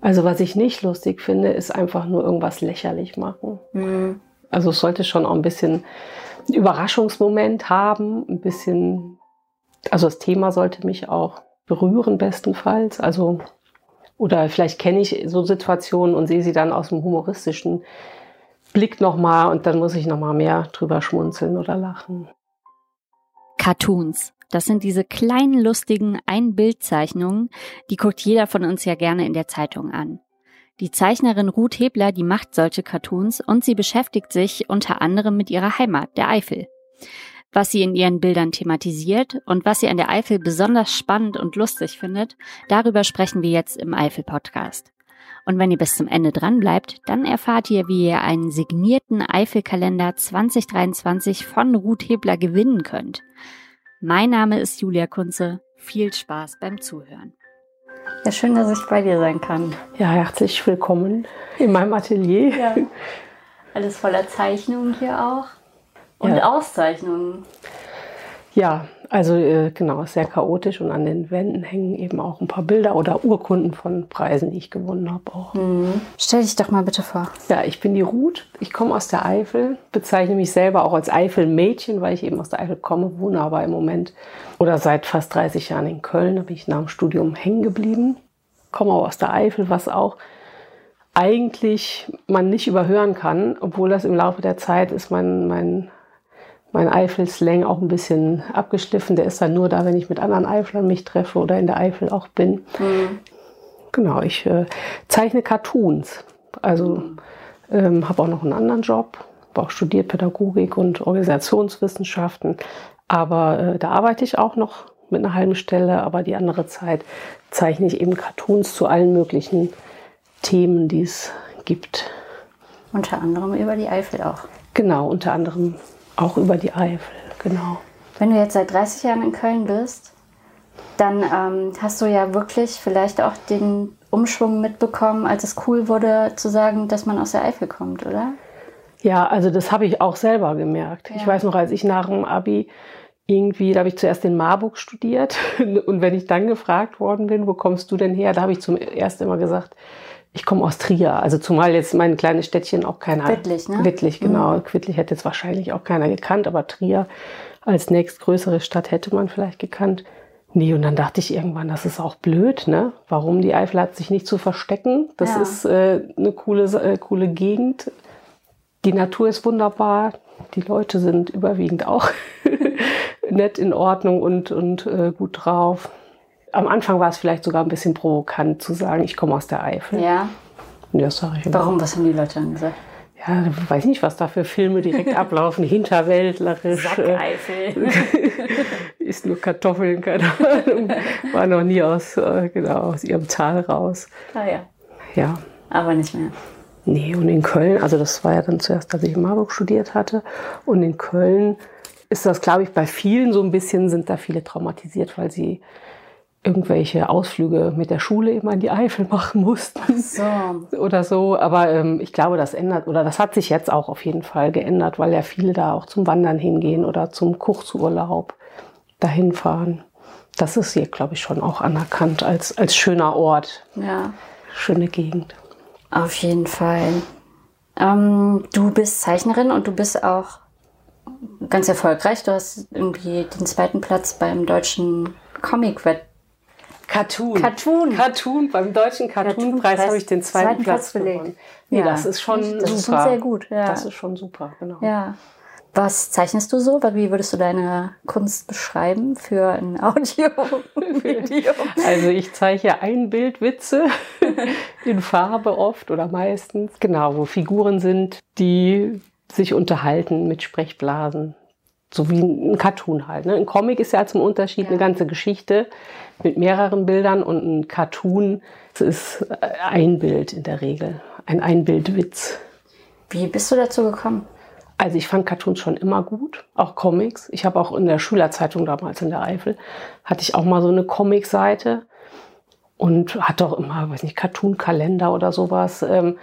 Also was ich nicht lustig finde, ist einfach nur irgendwas lächerlich machen. Mhm. Also es sollte schon auch ein bisschen Überraschungsmoment haben, ein bisschen, also das Thema sollte mich auch berühren bestenfalls. Also oder vielleicht kenne ich so Situationen und sehe sie dann aus dem humoristischen Blick nochmal und dann muss ich nochmal mehr drüber schmunzeln oder lachen. Cartoons. Das sind diese kleinen, lustigen Ein-Bild-Zeichnungen, die guckt jeder von uns ja gerne in der Zeitung an. Die Zeichnerin Ruth Hebler, die macht solche Cartoons und sie beschäftigt sich unter anderem mit ihrer Heimat, der Eifel. Was sie in ihren Bildern thematisiert und was sie an der Eifel besonders spannend und lustig findet, darüber sprechen wir jetzt im Eifel-Podcast. Und wenn ihr bis zum Ende dran bleibt, dann erfahrt ihr, wie ihr einen signierten Eifelkalender 2023 von Ruth Hebler gewinnen könnt. Mein Name ist Julia Kunze. Viel Spaß beim Zuhören. Ja, schön, dass ich bei dir sein kann. Ja, herzlich willkommen in meinem Atelier. Ja. Alles voller Zeichnungen hier auch. Und ja. Auszeichnungen. Ja, also äh, genau, sehr chaotisch und an den Wänden hängen eben auch ein paar Bilder oder Urkunden von Preisen, die ich gewonnen habe auch. Mhm. Stell dich doch mal bitte vor. Ja, ich bin die Ruth, ich komme aus der Eifel, bezeichne mich selber auch als Eifelmädchen, weil ich eben aus der Eifel komme, wohne aber im Moment oder seit fast 30 Jahren in Köln, da bin ich nach dem Studium hängen geblieben, komme auch aus der Eifel, was auch eigentlich man nicht überhören kann, obwohl das im Laufe der Zeit ist mein, mein mein Eifel-Slang auch ein bisschen abgeschliffen. Der ist dann nur da, wenn ich mit anderen Eiflern mich treffe oder in der Eifel auch bin. Mhm. Genau, ich äh, zeichne Cartoons. Also ähm, habe auch noch einen anderen Job, habe auch studiert Pädagogik und Organisationswissenschaften. Aber äh, da arbeite ich auch noch mit einer halben Stelle, aber die andere Zeit zeichne ich eben Cartoons zu allen möglichen Themen, die es gibt. Unter anderem über die Eifel auch. Genau, unter anderem auch über die Eifel, genau. Wenn du jetzt seit 30 Jahren in Köln bist, dann ähm, hast du ja wirklich vielleicht auch den Umschwung mitbekommen, als es cool wurde zu sagen, dass man aus der Eifel kommt, oder? Ja, also das habe ich auch selber gemerkt. Ja. Ich weiß noch, als ich nach dem Abi irgendwie, da habe ich zuerst in Marburg studiert und wenn ich dann gefragt worden bin, wo kommst du denn her, da habe ich zum ersten immer gesagt, ich komme aus Trier, also zumal jetzt mein kleines Städtchen auch keiner. Wittlich, ne? Wittlich, genau. Mhm. Wittlich hätte jetzt wahrscheinlich auch keiner gekannt, aber Trier als nächstgrößere Stadt hätte man vielleicht gekannt. Nee, und dann dachte ich irgendwann, das ist auch blöd, ne? Warum die Eifel hat sich nicht zu verstecken? Das ja. ist äh, eine coole, äh, coole Gegend. Die Natur ist wunderbar. Die Leute sind überwiegend auch nett in Ordnung und, und äh, gut drauf. Am Anfang war es vielleicht sogar ein bisschen provokant zu sagen, ich komme aus der Eifel. Ja. Ja, sag ich Warum? Was haben die Leute dann gesagt? Ja, weiß nicht, was da für Filme direkt ablaufen, hinterwäldlerisch. Sackeifel. ist nur Kartoffeln, keine Ahnung. War noch nie aus, äh, genau, aus ihrem Tal raus. Ah ja. Ja. Aber nicht mehr. Nee, und in Köln, also das war ja dann zuerst, als ich in Marburg studiert hatte. Und in Köln ist das, glaube ich, bei vielen so ein bisschen, sind da viele traumatisiert, weil sie irgendwelche Ausflüge mit der Schule immer in die Eifel machen mussten so. oder so. Aber ähm, ich glaube, das ändert oder das hat sich jetzt auch auf jeden Fall geändert, weil ja viele da auch zum Wandern hingehen oder zum Kurzurlaub dahin fahren. Das ist hier, glaube ich, schon auch anerkannt als, als schöner Ort. Ja. Schöne Gegend. Auf jeden Fall. Ähm, du bist Zeichnerin und du bist auch ganz erfolgreich. Du hast irgendwie den zweiten Platz beim deutschen Comic-Wettbewerb Cartoon. Cartoon. Cartoon. Beim deutschen Cartoon-Preis habe ich den zweiten, zweiten Platz, Platz gewonnen. Nee, ja. das ist schon das super. Das ist schon sehr gut. Ja. Das ist schon super, genau. Ja. Was zeichnest du so? Wie würdest du deine Kunst beschreiben für ein Audio-Video? Also ich zeichne Einbildwitze in Farbe oft oder meistens. Genau, wo Figuren sind, die sich unterhalten mit Sprechblasen. So wie ein Cartoon halt. Ne? Ein Comic ist ja zum Unterschied ja. eine ganze Geschichte mit mehreren Bildern und ein Cartoon ist ein Bild in der Regel, ein Einbildwitz. Wie bist du dazu gekommen? Also ich fand Cartoons schon immer gut, auch Comics. Ich habe auch in der Schülerzeitung damals in der Eifel, hatte ich auch mal so eine Comic-Seite und hatte auch immer, weiß nicht, Cartoon-Kalender oder sowas. Ähm,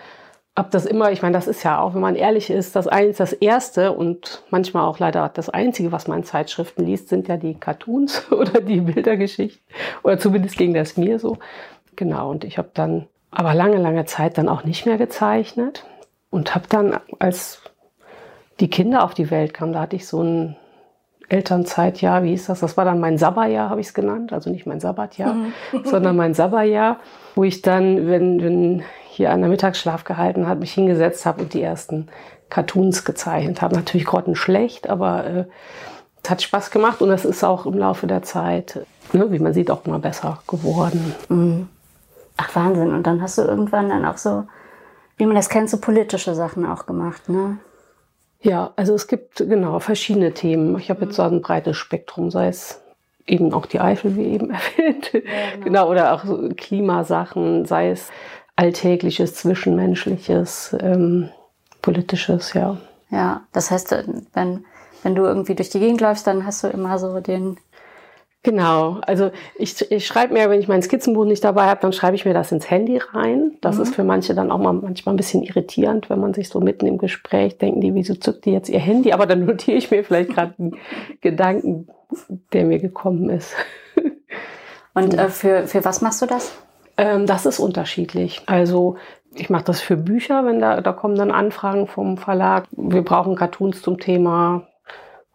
habe das immer, ich meine, das ist ja auch, wenn man ehrlich ist, das eins, das erste und manchmal auch leider das einzige, was man in Zeitschriften liest, sind ja die Cartoons oder die Bildergeschichten oder zumindest ging das mir so. Genau, und ich habe dann aber lange, lange Zeit dann auch nicht mehr gezeichnet und habe dann, als die Kinder auf die Welt kamen, da hatte ich so ein Elternzeitjahr, wie hieß das? Das war dann mein Sabberjahr, habe ich es genannt. Also nicht mein Sabbatjahr, mhm. sondern mein Sabberjahr, wo ich dann, wenn, wenn hier einer Mittagsschlaf gehalten hat, mich hingesetzt habe und die ersten Cartoons gezeichnet habe. Natürlich grottenschlecht, aber äh, es hat Spaß gemacht und es ist auch im Laufe der Zeit, ne, wie man sieht, auch immer besser geworden. Mhm. Ach Wahnsinn. Und dann hast du irgendwann dann auch so, wie man das kennt, so politische Sachen auch gemacht, ne? Ja, also es gibt genau verschiedene Themen. Ich habe jetzt so ein breites Spektrum, sei es eben auch die Eifel, wie eben erwähnt, ja, genau. genau. oder auch so Klimasachen, sei es alltägliches, zwischenmenschliches, ähm, politisches, ja. Ja, das heißt, wenn, wenn du irgendwie durch die Gegend läufst, dann hast du immer so den Genau, also ich, ich schreibe mir, wenn ich mein Skizzenbuch nicht dabei habe, dann schreibe ich mir das ins Handy rein. Das mhm. ist für manche dann auch mal manchmal ein bisschen irritierend, wenn man sich so mitten im Gespräch denken, die, wieso zückt die jetzt ihr Handy? Aber dann notiere ich mir vielleicht gerade einen Gedanken, der mir gekommen ist. Und äh, für, für was machst du das? Ähm, das ist unterschiedlich. Also ich mache das für Bücher, wenn da, da kommen dann Anfragen vom Verlag. Wir brauchen Cartoons zum Thema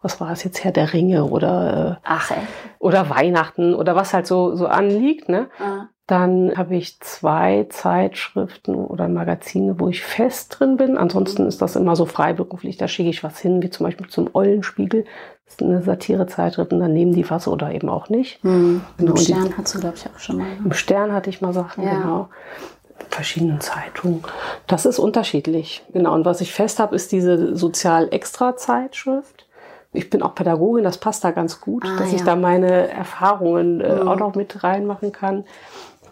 was war es jetzt, Herr der Ringe oder, äh, Ach, oder Weihnachten oder was halt so, so anliegt. Ne? Ah. Dann habe ich zwei Zeitschriften oder Magazine, wo ich fest drin bin. Ansonsten ist das immer so freiberuflich. Da schicke ich was hin, wie zum Beispiel zum Eulenspiegel. Ist eine Satirezeitschrift und dann nehmen die was oder eben auch nicht. Hm. Genau. Im Stern hast du, glaube ich, auch schon mal. Im Stern hatte ich mal Sachen, ja. genau verschiedenen Zeitungen. Das ist unterschiedlich. Genau. Und was ich fest habe, ist diese Sozial-Extra-Zeitschrift ich bin auch Pädagogin, das passt da ganz gut, ah, dass ja. ich da meine Erfahrungen äh, mhm. auch noch mit reinmachen kann.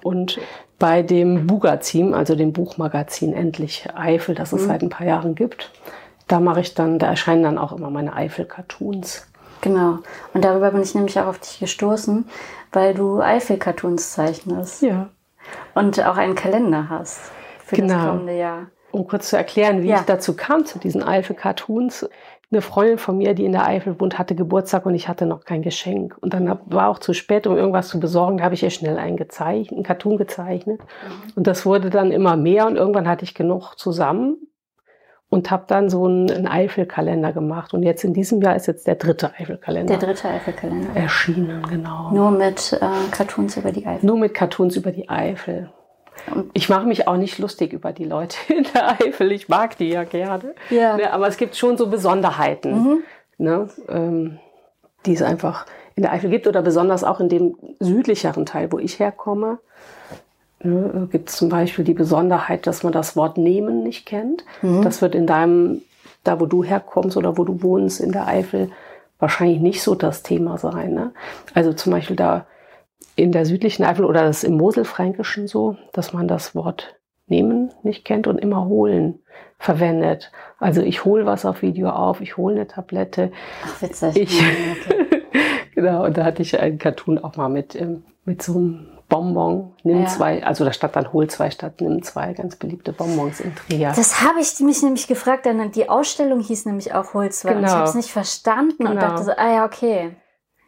Und bei dem Bugazin, also dem Buchmagazin Endlich Eifel, das es mhm. seit ein paar Jahren gibt, da mache ich dann, da erscheinen dann auch immer meine Eifel-Cartoons. Genau. Und darüber bin ich nämlich auch auf dich gestoßen, weil du Eifel-Cartoons zeichnest. Ja. Und auch einen Kalender hast für genau. das kommende Jahr. Um kurz zu erklären, wie ja. ich dazu kam zu diesen Eifel-Cartoons eine Freundin von mir, die in der Eifel wohnt, hatte Geburtstag und ich hatte noch kein Geschenk. Und dann war auch zu spät, um irgendwas zu besorgen. Da habe ich ihr schnell einen gezeichnet, einen Cartoon gezeichnet. Mhm. Und das wurde dann immer mehr und irgendwann hatte ich genug zusammen und habe dann so einen, einen Eifelkalender gemacht. Und jetzt in diesem Jahr ist jetzt der dritte Eifelkalender. Der dritte Eifelkalender. Erschienen, genau. Nur mit äh, Cartoons über die Eifel. Nur mit Cartoons über die Eifel. Ich mache mich auch nicht lustig über die Leute in der Eifel. Ich mag die ja gerne. Ja. Ne, aber es gibt schon so Besonderheiten, mhm. ne, ähm, die es einfach in der Eifel gibt oder besonders auch in dem südlicheren Teil, wo ich herkomme. Ne, gibt es zum Beispiel die Besonderheit, dass man das Wort nehmen nicht kennt. Mhm. Das wird in deinem, da wo du herkommst oder wo du wohnst in der Eifel, wahrscheinlich nicht so das Thema sein. Ne? Also zum Beispiel da in der südlichen Eifel oder das im Moselfränkischen so, dass man das Wort nehmen nicht kennt und immer holen verwendet. Also ich hole was auf Video auf, ich hole eine Tablette. Ach, witzig. Ich, okay. genau, und da hatte ich einen Cartoon auch mal mit, ähm, mit so einem Bonbon, nimm ja. zwei, also da stand dann hol zwei statt nimm zwei, ganz beliebte Bonbons in Trier. Das habe ich mich nämlich gefragt, denn die Ausstellung hieß nämlich auch hol zwei. Genau. Und ich habe es nicht verstanden genau. und dachte so, ah ja, okay.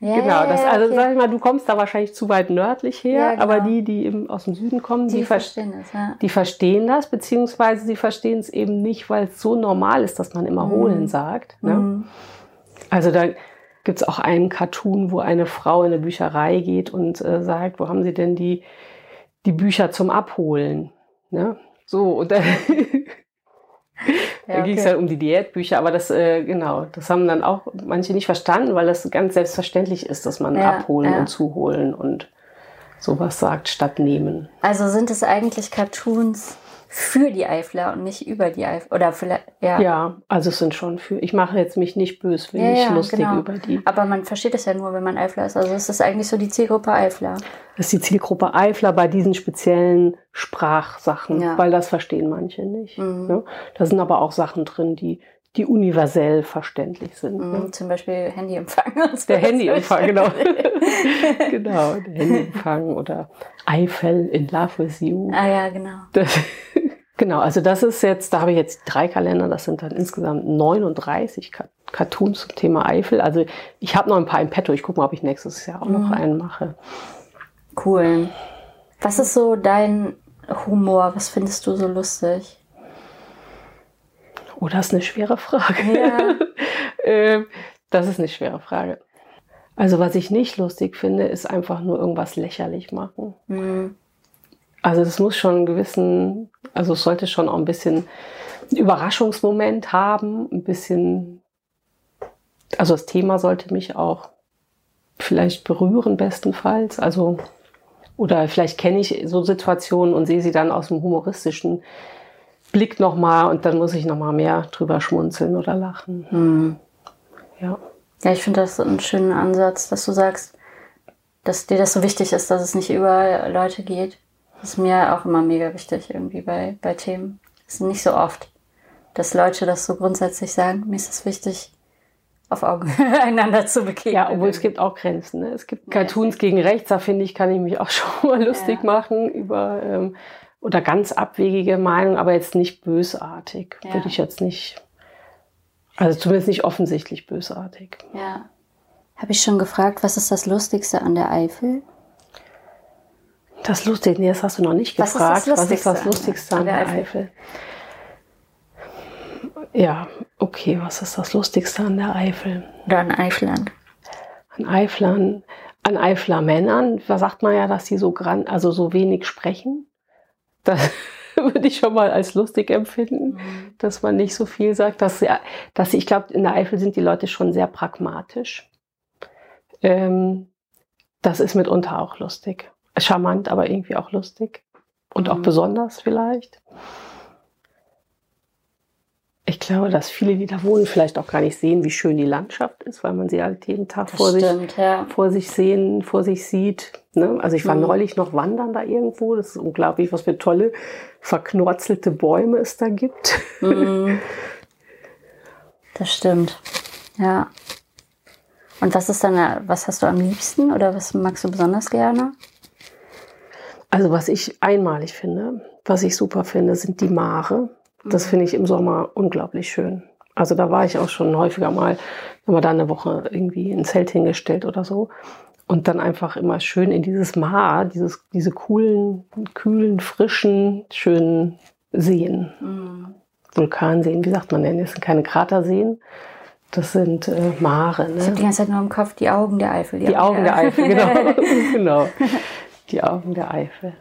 Ja, genau, das, also okay. sag ich mal, du kommst da wahrscheinlich zu weit nördlich her, ja, genau. aber die, die eben aus dem Süden kommen, die, die verstehen das, ja. die verstehen das, beziehungsweise sie verstehen es eben nicht, weil es so normal ist, dass man immer mhm. holen sagt. Ne? Mhm. Also da gibt's auch einen Cartoon, wo eine Frau in eine Bücherei geht und äh, sagt, wo haben sie denn die, die Bücher zum Abholen? Ne? So, und dann Ja, da ging es okay. halt um die Diätbücher, aber das, äh, genau, das haben dann auch manche nicht verstanden, weil das ganz selbstverständlich ist, dass man ja, abholen ja. und zuholen und sowas sagt, statt nehmen. Also sind es eigentlich Cartoons, für die Eifler und nicht über die Eifler. Oder vielleicht, ja. Ja, also es sind schon für. Ich mache jetzt mich nicht böswillig ja, ja, lustig genau. über die. Aber man versteht es ja nur, wenn man Eifler ist. Also es ist eigentlich so die Zielgruppe Eifler. Das ist die Zielgruppe Eifler bei diesen speziellen Sprachsachen, ja. weil das verstehen manche nicht. Mhm. Ne? Da sind aber auch Sachen drin, die die universell verständlich sind. Mhm, ne? Zum Beispiel Handyempfang. Der Handyempfang, genau. genau, der Handyempfang oder Eifel in Love with You. Ah ja, genau. Das, genau, also das ist jetzt, da habe ich jetzt drei Kalender, das sind dann insgesamt 39 Cartoons zum Thema Eifel. Also ich habe noch ein paar im Petto, ich gucke mal, ob ich nächstes Jahr auch noch mhm. einen mache. Cool. Was ist so dein Humor, was findest du so lustig? Oh, das ist eine schwere Frage. Ja. Ähm, das ist eine schwere Frage. Also was ich nicht lustig finde, ist einfach nur irgendwas lächerlich machen. Hm. Also das muss schon einen gewissen, also es sollte schon auch ein bisschen Überraschungsmoment haben, ein bisschen, also das Thema sollte mich auch vielleicht berühren bestenfalls. Also oder vielleicht kenne ich so Situationen und sehe sie dann aus dem humoristischen Blick nochmal und dann muss ich nochmal mehr drüber schmunzeln oder lachen. Hm. Ja. Ja, ich finde das einen schönen Ansatz, dass du sagst, dass dir das so wichtig ist, dass es nicht über Leute geht. Das ist mir auch immer mega wichtig irgendwie bei, bei Themen. Das ist nicht so oft, dass Leute das so grundsätzlich sagen. Mir ist es wichtig, auf Augenhöhe einander zu begegnen. Ja, obwohl es gibt auch Grenzen. Ne? Es gibt Cartoons gegen rechts, da finde ich, kann ich mich auch schon mal lustig Ja. machen über ähm, oder ganz abwegige Meinungen, aber jetzt nicht bösartig. Ja. Würde ich jetzt nicht. Also zumindest nicht offensichtlich bösartig. Ja. Habe ich schon gefragt, was ist das Lustigste an der Eifel? Das Lustige, nee, das hast du noch nicht Was ist gefragt. das was ist das Lustigste Lustigste an der Eifel? Ja, okay, was ist das Lustigste an der Eifel? Oder an Eifeland? An Eiflern, an Eifler Männern, da sagt man ja, dass sie so gran, also so wenig sprechen. Das würde ich schon mal als lustig empfinden, dass man nicht so viel sagt. Dass, sie, dass ich glaube, in der Eifel sind die Leute schon sehr pragmatisch. Ähm, das ist mitunter auch lustig. Charmant, aber irgendwie auch lustig. Und auch Mhm. besonders vielleicht. Ich glaube, dass viele, die da wohnen, vielleicht auch gar nicht sehen, wie schön die Landschaft ist, weil man sie halt jeden Tag Das vor sich stimmt, ja. vor sich sehen, vor sich sieht. Ne? Also ich war Mhm. neulich noch wandern da irgendwo. Das ist unglaublich, was für tolle, verknorzelte Bäume es da gibt. Mhm. Das stimmt. Ja. Und was ist dann, was hast du am liebsten oder was magst du besonders gerne? Also was ich einmalig finde, was ich super finde, sind die Mare. Das finde ich im Sommer unglaublich schön. Also da war ich auch schon häufiger mal, wenn man da eine Woche irgendwie ein Zelt hingestellt oder so. Und dann einfach immer schön in dieses Maar, dieses, diese coolen, kühlen, frischen, schönen Seen. Mhm. Vulkanseen, wie sagt man denn? Das sind keine Kraterseen, das sind äh, Mare. Ich habe Ne? die ganze Zeit nur im Kopf die Augen der Eifel. Die Augen der Eifel, genau. genau. Die Augen der Eifel.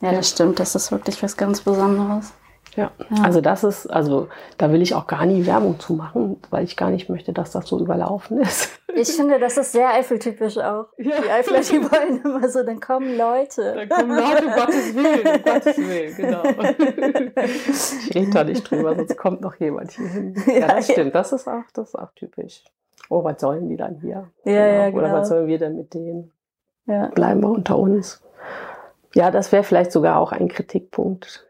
Ja, das stimmt. Das ist wirklich was ganz Besonderes. Ja. Also das ist, also da will ich auch gar nie Werbung zu machen, weil ich gar nicht möchte, dass das so überlaufen ist. Ich finde, das ist sehr Eifeltypisch auch. Ja. Die Eifler, die wollen immer so, dann kommen Leute. kommen Leute, um Gottes Willen, um Gottes Willen, genau. Ich rede da nicht drüber, sonst kommt noch jemand hier hin. Ja, das Ja. stimmt, das ist auch, das ist auch typisch. Oh, was sollen die dann hier? Ja, ja, Oder genau. was sollen wir denn mit denen? Ja. bleiben wir unter uns. Ja, das wäre vielleicht sogar auch ein Kritikpunkt,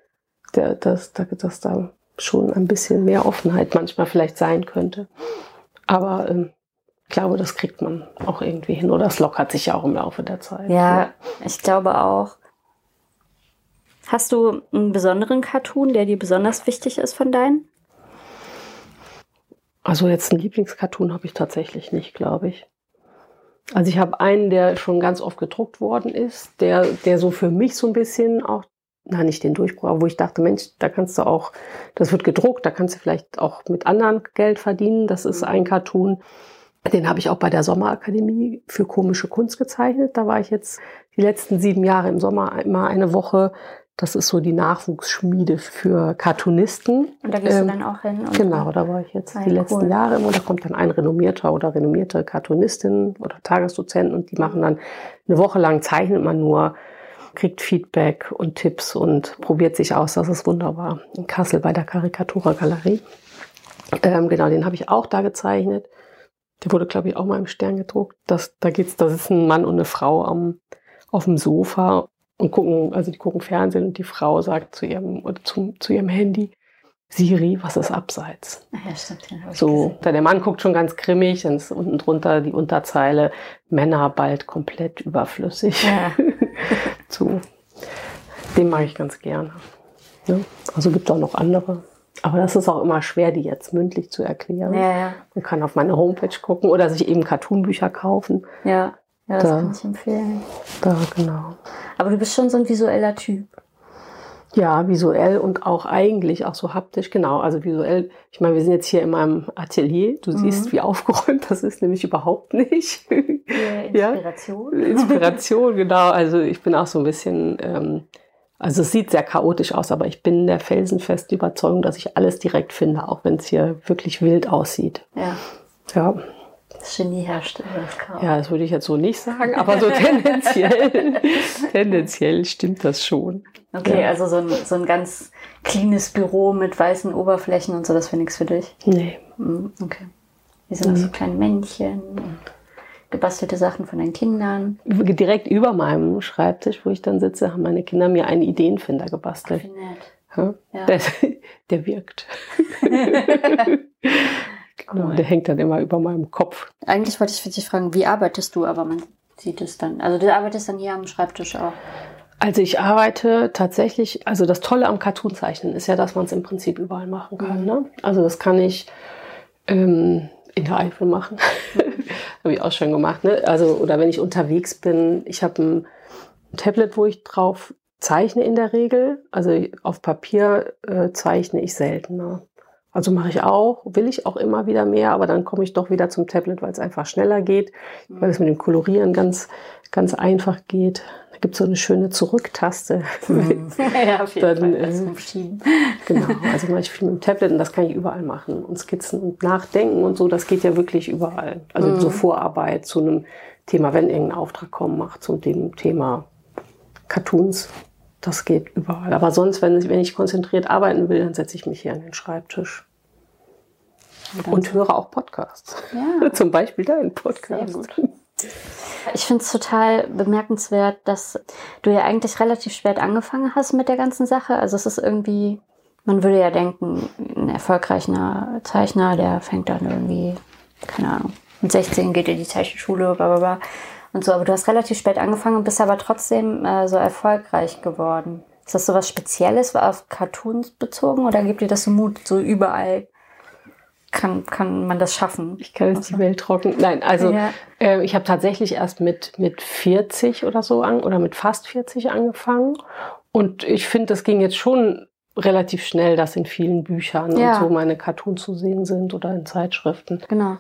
der, dass, dass da schon ein bisschen mehr Offenheit manchmal vielleicht sein könnte. Aber ähm, ich glaube, das kriegt man auch irgendwie hin. Oder es lockert sich ja auch im Laufe der Zeit. Ja, ich glaube auch. Hast du einen besonderen Cartoon, der dir besonders wichtig ist von deinen? Also jetzt einen Lieblingscartoon habe ich tatsächlich nicht, glaube ich. Also ich habe einen, der schon ganz oft gedruckt worden ist, der, der so für mich so ein bisschen auch, na nicht den Durchbruch, aber wo ich dachte, Mensch, da kannst du auch, das wird gedruckt, da kannst du vielleicht auch mit anderen Geld verdienen. Das ist ein Cartoon, den habe ich auch bei der Sommerakademie für komische Kunst gezeichnet. Da war ich jetzt die letzten sieben Jahre im Sommer immer eine Woche. Das ist so die Nachwuchsschmiede für Cartoonisten. Und da gehst Ähm, du dann auch hin? Genau, da war ich jetzt die ja, letzten cool. Jahre immer. Da kommt dann ein renommierter oder renommierte Cartoonistin oder Tagesdozent und die machen dann eine Woche lang zeichnet man nur, kriegt Feedback und Tipps und probiert sich aus. Das ist wunderbar. In Kassel bei der Karikatura Galerie. Ähm, genau, den habe ich auch da gezeichnet. Der wurde, glaube ich, auch mal im Stern gedruckt. Das, da geht's, da sitzen ein Mann und eine Frau am, auf dem Sofa und gucken, also die gucken Fernsehen und die Frau sagt zu ihrem, oder zu, zu ihrem Handy, Siri, was ist abseits? Ach ja, stimmt. Ich So, der Mann guckt schon ganz grimmig, dann ist unten drunter die Unterzeile, Männer bald komplett überflüssig. Ja. so, den mag ich ganz gerne. Ne? Also gibt auch noch andere. Aber das ist auch immer schwer, die jetzt mündlich zu erklären. Ja, ja. Man kann auf meine Homepage gucken oder sich eben Cartoonbücher kaufen. Ja, ja das Da. kann ich empfehlen. Da, genau. Aber du bist schon so ein visueller Typ. Ja, visuell und auch eigentlich auch so haptisch, genau. Also visuell, ich meine, wir sind jetzt hier in meinem Atelier. Du mhm. siehst, wie aufgeräumt das ist, nämlich überhaupt nicht. Ja, Inspiration. Ja? Inspiration, genau. Also ich bin auch so ein bisschen, ähm, also es sieht sehr chaotisch aus, aber ich bin der felsenfesten Überzeugung, dass ich alles direkt finde, auch wenn es hier wirklich wild aussieht. Ja. Ja. Das Genie herrscht über das Chaos. Ja, das würde ich jetzt so nicht sagen, aber so tendenziell, tendenziell stimmt das schon. Okay, Ja. also so ein, so ein ganz cleanes Büro mit weißen Oberflächen und so, das wäre nichts für dich. Nee. Mhm, Okay. Hier sind auch so kleine Männchen und gebastelte Sachen von deinen Kindern. Direkt über meinem Schreibtisch, wo ich dann sitze, haben meine Kinder mir einen Ideenfinder gebastelt. Wie nett. Ja. Der, der wirkt. Genau, der hängt dann immer über meinem Kopf. Eigentlich wollte ich dich fragen, wie arbeitest du, aber man sieht es dann. Also du arbeitest dann hier am Schreibtisch auch. Also ich arbeite tatsächlich, also das Tolle am Cartoonzeichnen ist ja, dass man es im Prinzip überall machen kann. Ne? Also das kann ich ähm, in der Eifel machen. habe ich auch schon gemacht. Ne? Also, oder wenn ich unterwegs bin, ich habe ein Tablet, wo ich drauf zeichne in der Regel. Also auf Papier äh, zeichne ich seltener. Also mache ich auch, will ich auch immer wieder mehr, aber dann komme ich doch wieder zum Tablet, weil es einfach schneller geht, weil es mit dem Kolorieren ganz, ganz einfach geht. Da gibt es so eine schöne Zurücktaste. ja, auf jeden Dann, Fall. äh, Schieben. Genau, also mache ich viel mit dem Tablet und das kann ich überall machen. Und Skizzen und Nachdenken und so, das geht ja wirklich überall. Also so Vorarbeit zu einem Thema, wenn irgendein Auftrag kommen macht, zu dem Thema Cartoons, das geht überall. Aber sonst, wenn ich, wenn ich konzentriert arbeiten will, dann setze ich mich hier an den Schreibtisch und höre auch Podcasts. Ja. Zum Beispiel deinen Podcast. Ich finde es total bemerkenswert, dass du ja eigentlich relativ spät angefangen hast mit der ganzen Sache. Also es ist irgendwie, man würde ja denken, ein erfolgreicher Zeichner, der fängt dann irgendwie, keine Ahnung, mit 16 geht in die Zeichenschule, bla bla bla und so. Aber du hast relativ spät angefangen und bist aber trotzdem äh, so erfolgreich geworden. Ist das so was Spezielles, war auf Cartoons bezogen oder gibt dir das so Mut, so überall kann, kann man das schaffen? Ich kann jetzt die Welt trocken. Nein, also Ja. äh, ich habe tatsächlich erst mit, mit 40 oder so an oder mit fast 40 angefangen. Und ich finde, das ging jetzt schon relativ schnell, dass in vielen Büchern Ja. und so meine Cartoons zu sehen sind oder in Zeitschriften. Genau.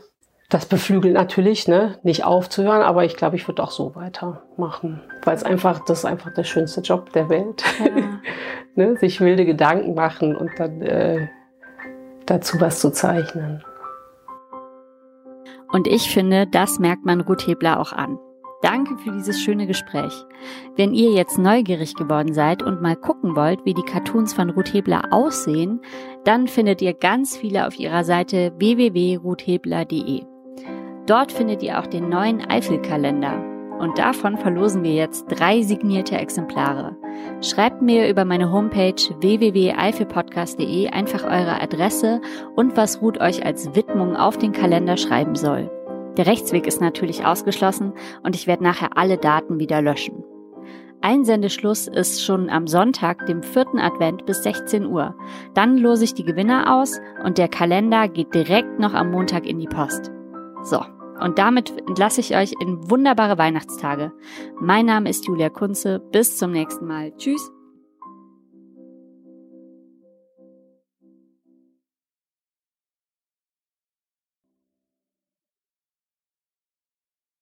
Das beflügelt natürlich, ne, nicht aufzuhören, aber ich glaube, ich würde auch so weitermachen. Weil es einfach, das ist einfach der schönste Job der Welt. ne, sich wilde Gedanken machen und dann äh, dazu was zu zeichnen. Und ich finde, das merkt man Ruth Hebler auch an. Danke für dieses schöne Gespräch. Wenn ihr jetzt neugierig geworden seid und mal gucken wollt, wie die Cartoons von Ruth Hebler aussehen, dann findet ihr ganz viele auf ihrer Seite www.ruthhebler.de. Dort findet ihr auch den neuen Eifelkalender. Und davon verlosen wir jetzt drei signierte Exemplare. Schreibt mir über meine Homepage www.eifelpodcast.de einfach eure Adresse und was Ruth euch als Widmung auf den Kalender schreiben soll. Der Rechtsweg ist natürlich ausgeschlossen und ich werde nachher alle Daten wieder löschen. Einsendeschluss ist schon am Sonntag, dem vierten Advent bis 16 Uhr. Dann lose ich die Gewinner aus und der Kalender geht direkt noch am Montag in die Post. So, und damit entlasse ich euch in wunderbare Weihnachtstage. Mein Name ist Julia Kunze. Bis zum nächsten Mal. Tschüss.